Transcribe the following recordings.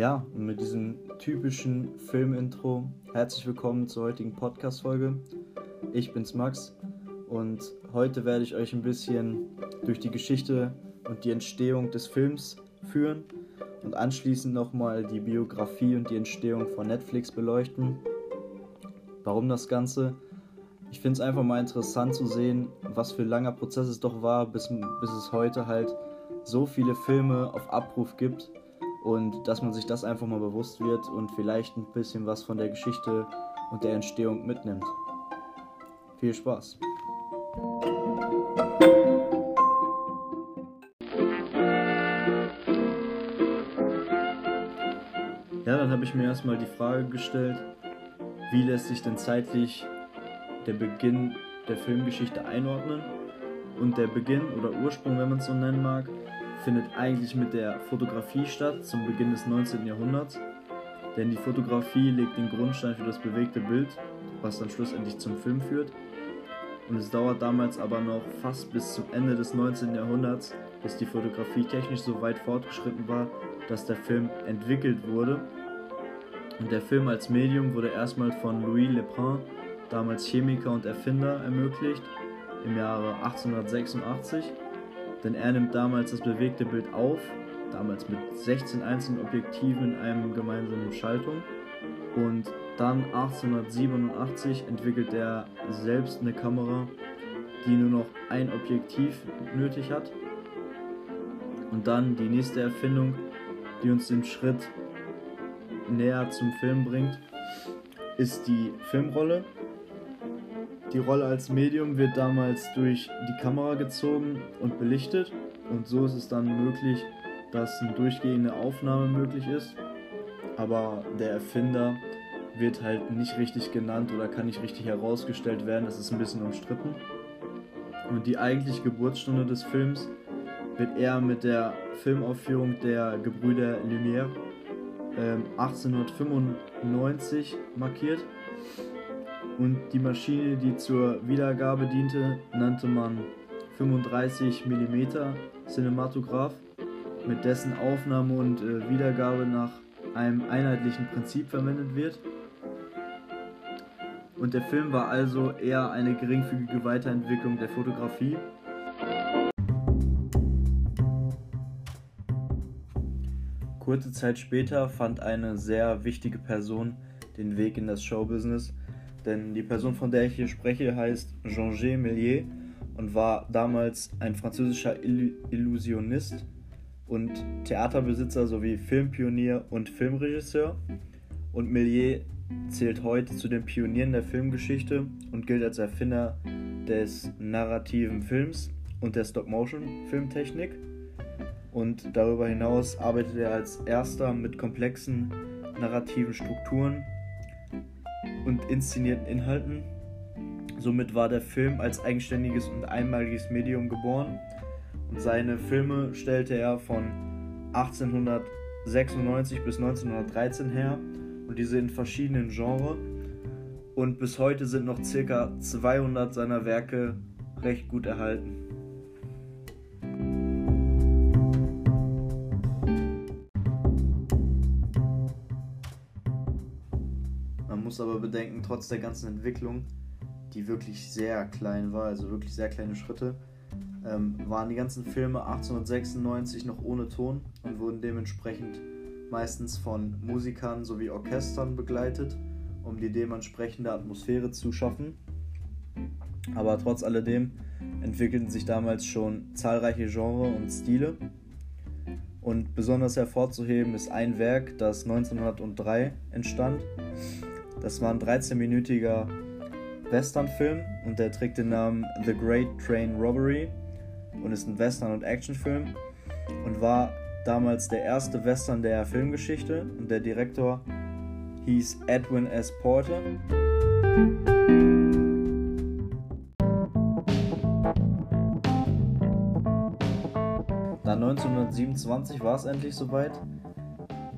Ja, und mit diesem typischen Filmintro herzlich willkommen zur heutigen Podcast-Folge. Ich bin's Max und heute werde ich euch ein bisschen durch die Geschichte und die Entstehung des Films führen und anschließend nochmal die Biografie und die Entstehung von Netflix beleuchten. Warum das Ganze? Ich finde es einfach mal interessant zu sehen, was für ein langer Prozess es doch war, bis, bis es heute halt so viele Filme auf Abruf gibt und dass man sich das einfach mal bewusst wird und vielleicht ein bisschen was von der Geschichte und der Entstehung mitnimmt. Viel Spaß! Ja, dann habe ich mir erstmal die Frage gestellt, wie lässt sich denn zeitlich der Beginn der Filmgeschichte einordnen? Und der Beginn oder Ursprung, wenn man es so nennen mag, findet eigentlich mit der Fotografie statt, zum Beginn des 19. Jahrhunderts. Denn die Fotografie legt den Grundstein für das bewegte Bild, was dann schlussendlich zum Film führt. Und es dauert damals aber noch fast bis zum Ende des 19. Jahrhunderts, bis die Fotografie technisch so weit fortgeschritten war, dass der Film entwickelt wurde. Und der Film als Medium wurde erstmal von Louis Lebrun, damals Chemiker und Erfinder, ermöglicht, im Jahre 1886 denn er nimmt damals das bewegte Bild auf, damals mit 16 einzelnen Objektiven in einem gemeinsamen Schaltung. Und dann 1887 entwickelt er selbst eine Kamera, die nur noch ein Objektiv nötig hat. Und dann die nächste Erfindung, die uns den Schritt näher zum Film bringt, ist die Filmrolle. Die Rolle als Medium wird damals durch die Kamera gezogen und belichtet und so ist es dann möglich, dass eine durchgehende Aufnahme möglich ist. Aber der Erfinder wird halt nicht richtig genannt oder kann nicht richtig herausgestellt werden. Das ist ein bisschen umstritten. Und die eigentliche Geburtsstunde des Films wird eher mit der Filmaufführung der Gebrüder Lumière äh, 1895 markiert. Und die Maschine, die zur Wiedergabe diente, nannte man 35 mm Cinematograph, mit dessen Aufnahme und äh, Wiedergabe nach einem einheitlichen Prinzip verwendet wird. Und der Film war also eher eine geringfügige Weiterentwicklung der Fotografie. Kurze Zeit später fand eine sehr wichtige Person den Weg in das Showbusiness denn die Person, von der ich hier spreche, heißt Jean-G Méliès und war damals ein französischer Illusionist und Theaterbesitzer sowie Filmpionier und Filmregisseur. Und Méliès zählt heute zu den Pionieren der Filmgeschichte und gilt als Erfinder des narrativen Films und der Stop-Motion-Filmtechnik. Und darüber hinaus arbeitet er als erster mit komplexen narrativen Strukturen und inszenierten Inhalten. Somit war der Film als eigenständiges und einmaliges Medium geboren und seine Filme stellte er von 1896 bis 1913 her und diese in verschiedenen Genres und bis heute sind noch ca. 200 seiner Werke recht gut erhalten. Aber bedenken, trotz der ganzen Entwicklung, die wirklich sehr klein war, also wirklich sehr kleine Schritte, ähm, waren die ganzen Filme 1896 noch ohne Ton und wurden dementsprechend meistens von Musikern sowie Orchestern begleitet, um die dementsprechende Atmosphäre zu schaffen. Aber trotz alledem entwickelten sich damals schon zahlreiche Genres und Stile. Und besonders hervorzuheben ist ein Werk, das 1903 entstand das war ein 13-minütiger Westernfilm und der trägt den Namen The Great Train Robbery und ist ein Western- und Actionfilm und war damals der erste Western der Filmgeschichte und der Direktor hieß Edwin S. Porter. Dann 1927 war es endlich soweit.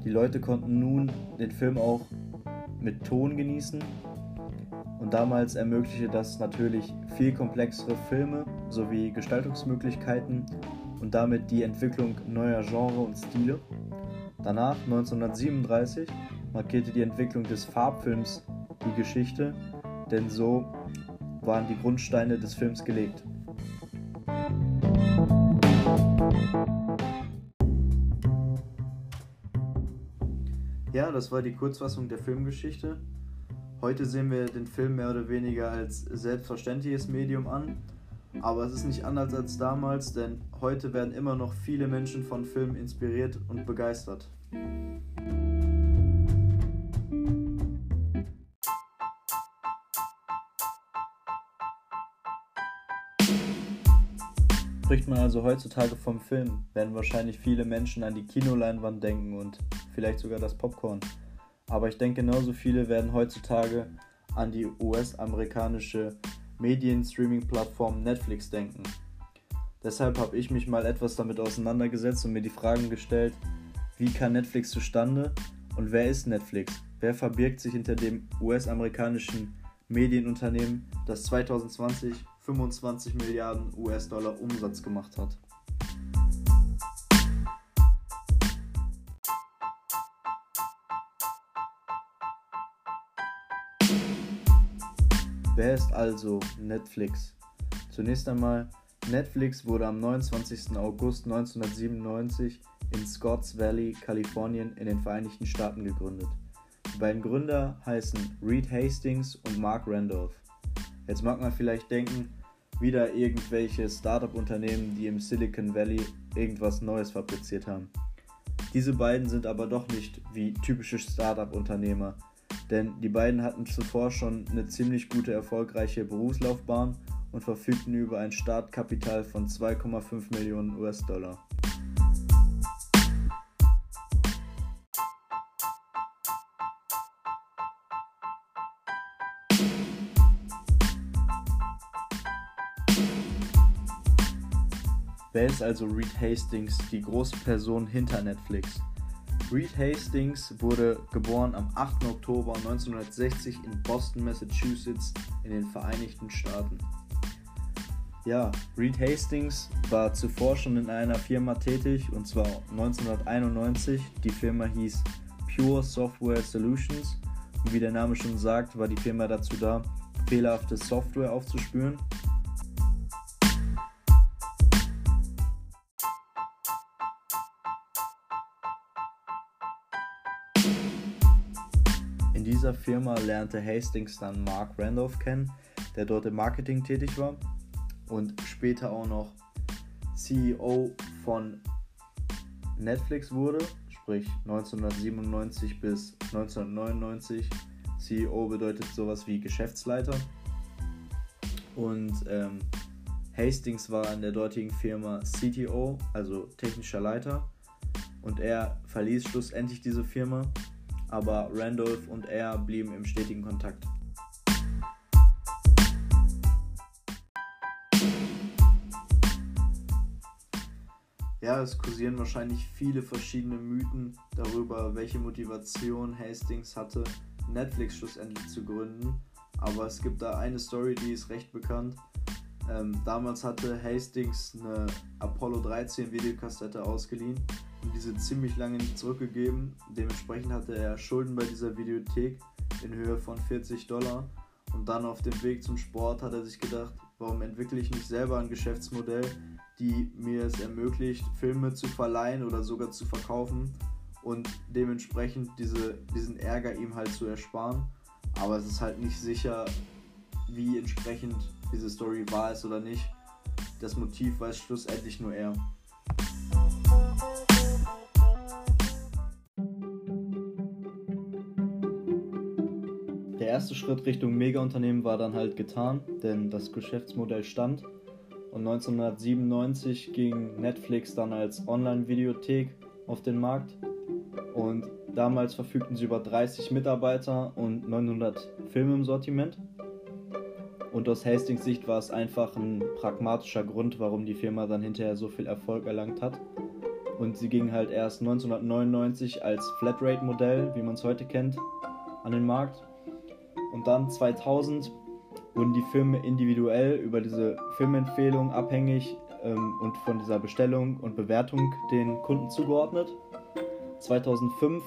Die Leute konnten nun den Film auch mit Ton genießen. Und damals ermöglichte das natürlich viel komplexere Filme sowie Gestaltungsmöglichkeiten und damit die Entwicklung neuer Genres und Stile. Danach, 1937, markierte die Entwicklung des Farbfilms die Geschichte, denn so waren die Grundsteine des Films gelegt. Ja, das war die Kurzfassung der Filmgeschichte. Heute sehen wir den Film mehr oder weniger als selbstverständliches Medium an, aber es ist nicht anders als damals, denn heute werden immer noch viele Menschen von Filmen inspiriert und begeistert. Spricht man also heutzutage vom Film, werden wahrscheinlich viele Menschen an die Kinoleinwand denken und vielleicht sogar das Popcorn. Aber ich denke, genauso viele werden heutzutage an die US-amerikanische Medien-Streaming-Plattform Netflix denken. Deshalb habe ich mich mal etwas damit auseinandergesetzt und mir die Fragen gestellt, wie kam Netflix zustande und wer ist Netflix? Wer verbirgt sich hinter dem US-amerikanischen Medienunternehmen, das 2020 25 Milliarden US-Dollar Umsatz gemacht hat? Wer ist also Netflix? Zunächst einmal, Netflix wurde am 29. August 1997 in Scotts Valley, Kalifornien in den Vereinigten Staaten gegründet. Die beiden Gründer heißen Reed Hastings und Mark Randolph. Jetzt mag man vielleicht denken, wieder irgendwelche Startup-Unternehmen, die im Silicon Valley irgendwas Neues fabriziert haben. Diese beiden sind aber doch nicht wie typische Startup-Unternehmer, denn die beiden hatten zuvor schon eine ziemlich gute erfolgreiche Berufslaufbahn und verfügten über ein Startkapital von 2,5 Millionen US-Dollar. Wer ist also Reed Hastings, die große Person hinter Netflix? Reed Hastings wurde geboren am 8. Oktober 1960 in Boston, Massachusetts in den Vereinigten Staaten. Ja, Reed Hastings war zuvor schon in einer Firma tätig und zwar 1991. Die Firma hieß Pure Software Solutions und wie der Name schon sagt, war die Firma dazu da, fehlerhafte Software aufzuspüren Firma lernte Hastings dann Mark Randolph kennen, der dort im Marketing tätig war und später auch noch CEO von Netflix wurde, sprich 1997 bis 1999. CEO bedeutet sowas wie Geschäftsleiter. Und ähm, Hastings war in der dortigen Firma CTO, also technischer Leiter. Und er verließ schlussendlich diese Firma aber Randolph und er blieben im stetigen Kontakt. Ja, es kursieren wahrscheinlich viele verschiedene Mythen darüber, welche Motivation Hastings hatte, Netflix schlussendlich zu gründen. Aber es gibt da eine Story, die ist recht bekannt. Ähm, damals hatte Hastings eine Apollo 13 Videokassette ausgeliehen und diese ziemlich lange nicht zurückgegeben. Dementsprechend hatte er Schulden bei dieser Videothek in Höhe von 40 Dollar. Und dann auf dem Weg zum Sport hat er sich gedacht, warum entwickle ich nicht selber ein Geschäftsmodell, die mir es ermöglicht, Filme zu verleihen oder sogar zu verkaufen und dementsprechend diese, diesen Ärger ihm halt zu ersparen. Aber es ist halt nicht sicher, wie entsprechend diese Story wahr ist oder nicht. Das Motiv weiß schlussendlich nur er. Erste Schritt Richtung Mega-Unternehmen war dann halt getan, denn das Geschäftsmodell stand. Und 1997 ging Netflix dann als Online-Videothek auf den Markt. Und damals verfügten sie über 30 Mitarbeiter und 900 Filme im Sortiment. Und aus Hastings Sicht war es einfach ein pragmatischer Grund, warum die Firma dann hinterher so viel Erfolg erlangt hat. Und sie ging halt erst 1999 als Flatrate-Modell, wie man es heute kennt, an den Markt. Und dann 2000 wurden die Filme individuell über diese Filmempfehlung abhängig ähm, und von dieser Bestellung und Bewertung den Kunden zugeordnet. 2005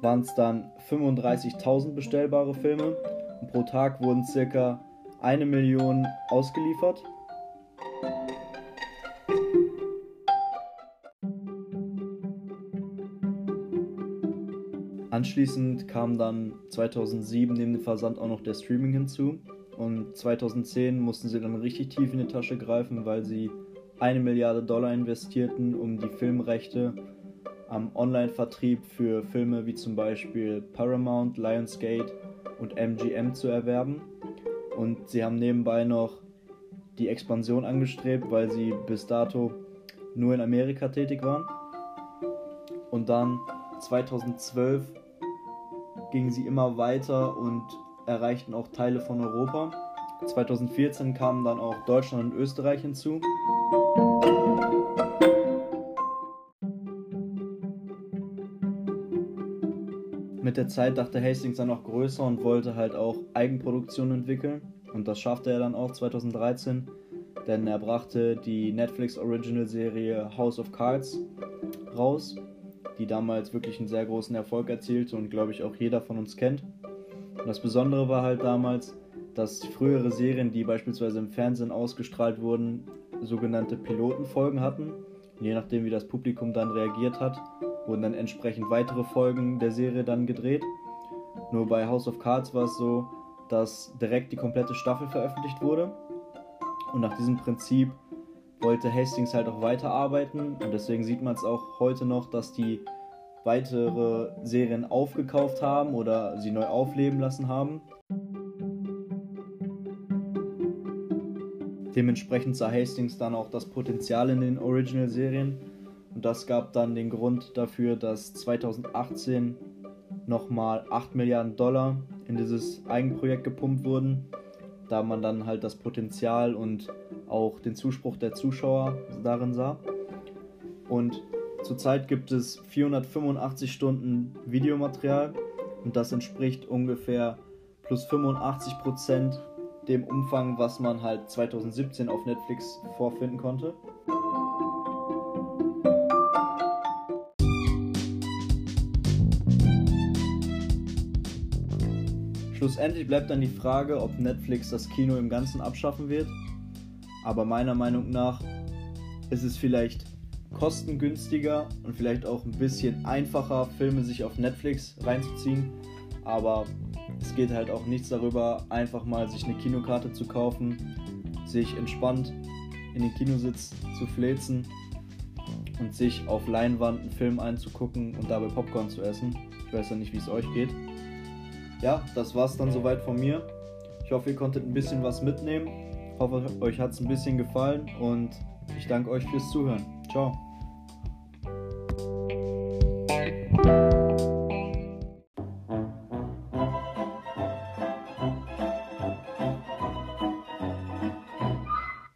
waren es dann 35.000 bestellbare Filme und pro Tag wurden circa eine Million ausgeliefert. Anschließend kam dann 2007 neben dem Versand auch noch der Streaming hinzu und 2010 mussten sie dann richtig tief in die Tasche greifen, weil sie eine Milliarde Dollar investierten, um die Filmrechte am Online-Vertrieb für Filme wie zum Beispiel Paramount, Lionsgate und MGM zu erwerben. Und sie haben nebenbei noch die Expansion angestrebt, weil sie bis dato nur in Amerika tätig waren. Und dann 2012 gingen sie immer weiter und erreichten auch Teile von Europa. 2014 kamen dann auch Deutschland und Österreich hinzu. Mit der Zeit dachte Hastings dann auch größer und wollte halt auch Eigenproduktionen entwickeln. Und das schaffte er dann auch 2013, denn er brachte die Netflix Original Serie House of Cards raus, die damals wirklich einen sehr großen Erfolg erzielte und glaube ich auch jeder von uns kennt. Und das Besondere war halt damals, dass frühere Serien, die beispielsweise im Fernsehen ausgestrahlt wurden, sogenannte Pilotenfolgen hatten. Und je nachdem, wie das Publikum dann reagiert hat, wurden dann entsprechend weitere Folgen der Serie dann gedreht. Nur bei House of Cards war es so, dass direkt die komplette Staffel veröffentlicht wurde. Und nach diesem Prinzip wollte Hastings halt auch weiterarbeiten. Und deswegen sieht man es auch heute noch, dass die weitere Serien aufgekauft haben oder sie neu aufleben lassen haben. Dementsprechend sah Hastings dann auch das Potenzial in den Original-Serien und das gab dann den Grund dafür, dass 2018 nochmal 8 Milliarden Dollar in dieses Eigenprojekt gepumpt wurden, da man dann halt das Potenzial und auch den Zuspruch der Zuschauer darin sah. Und zurzeit gibt es 485 Stunden Videomaterial und das entspricht ungefähr plus 85 Prozent dem Umfang, was man halt 2017 auf Netflix vorfinden konnte. Schlussendlich bleibt dann die Frage, ob Netflix das Kino im Ganzen abschaffen wird. Aber meiner Meinung nach ist es vielleicht kostengünstiger und vielleicht auch ein bisschen einfacher, Filme sich auf Netflix reinzuziehen. Aber es geht halt auch nichts darüber, einfach mal sich eine Kinokarte zu kaufen, sich entspannt in den Kinositz zu fläzen und sich auf Leinwand einen Film einzugucken und dabei Popcorn zu essen. Ich weiß ja nicht, wie es euch geht. Ja, das war's dann soweit von mir. Ich hoffe, ihr konntet ein bisschen was mitnehmen. Ich hoffe, euch hat es ein bisschen gefallen und ich danke euch fürs Zuhören. Ciao.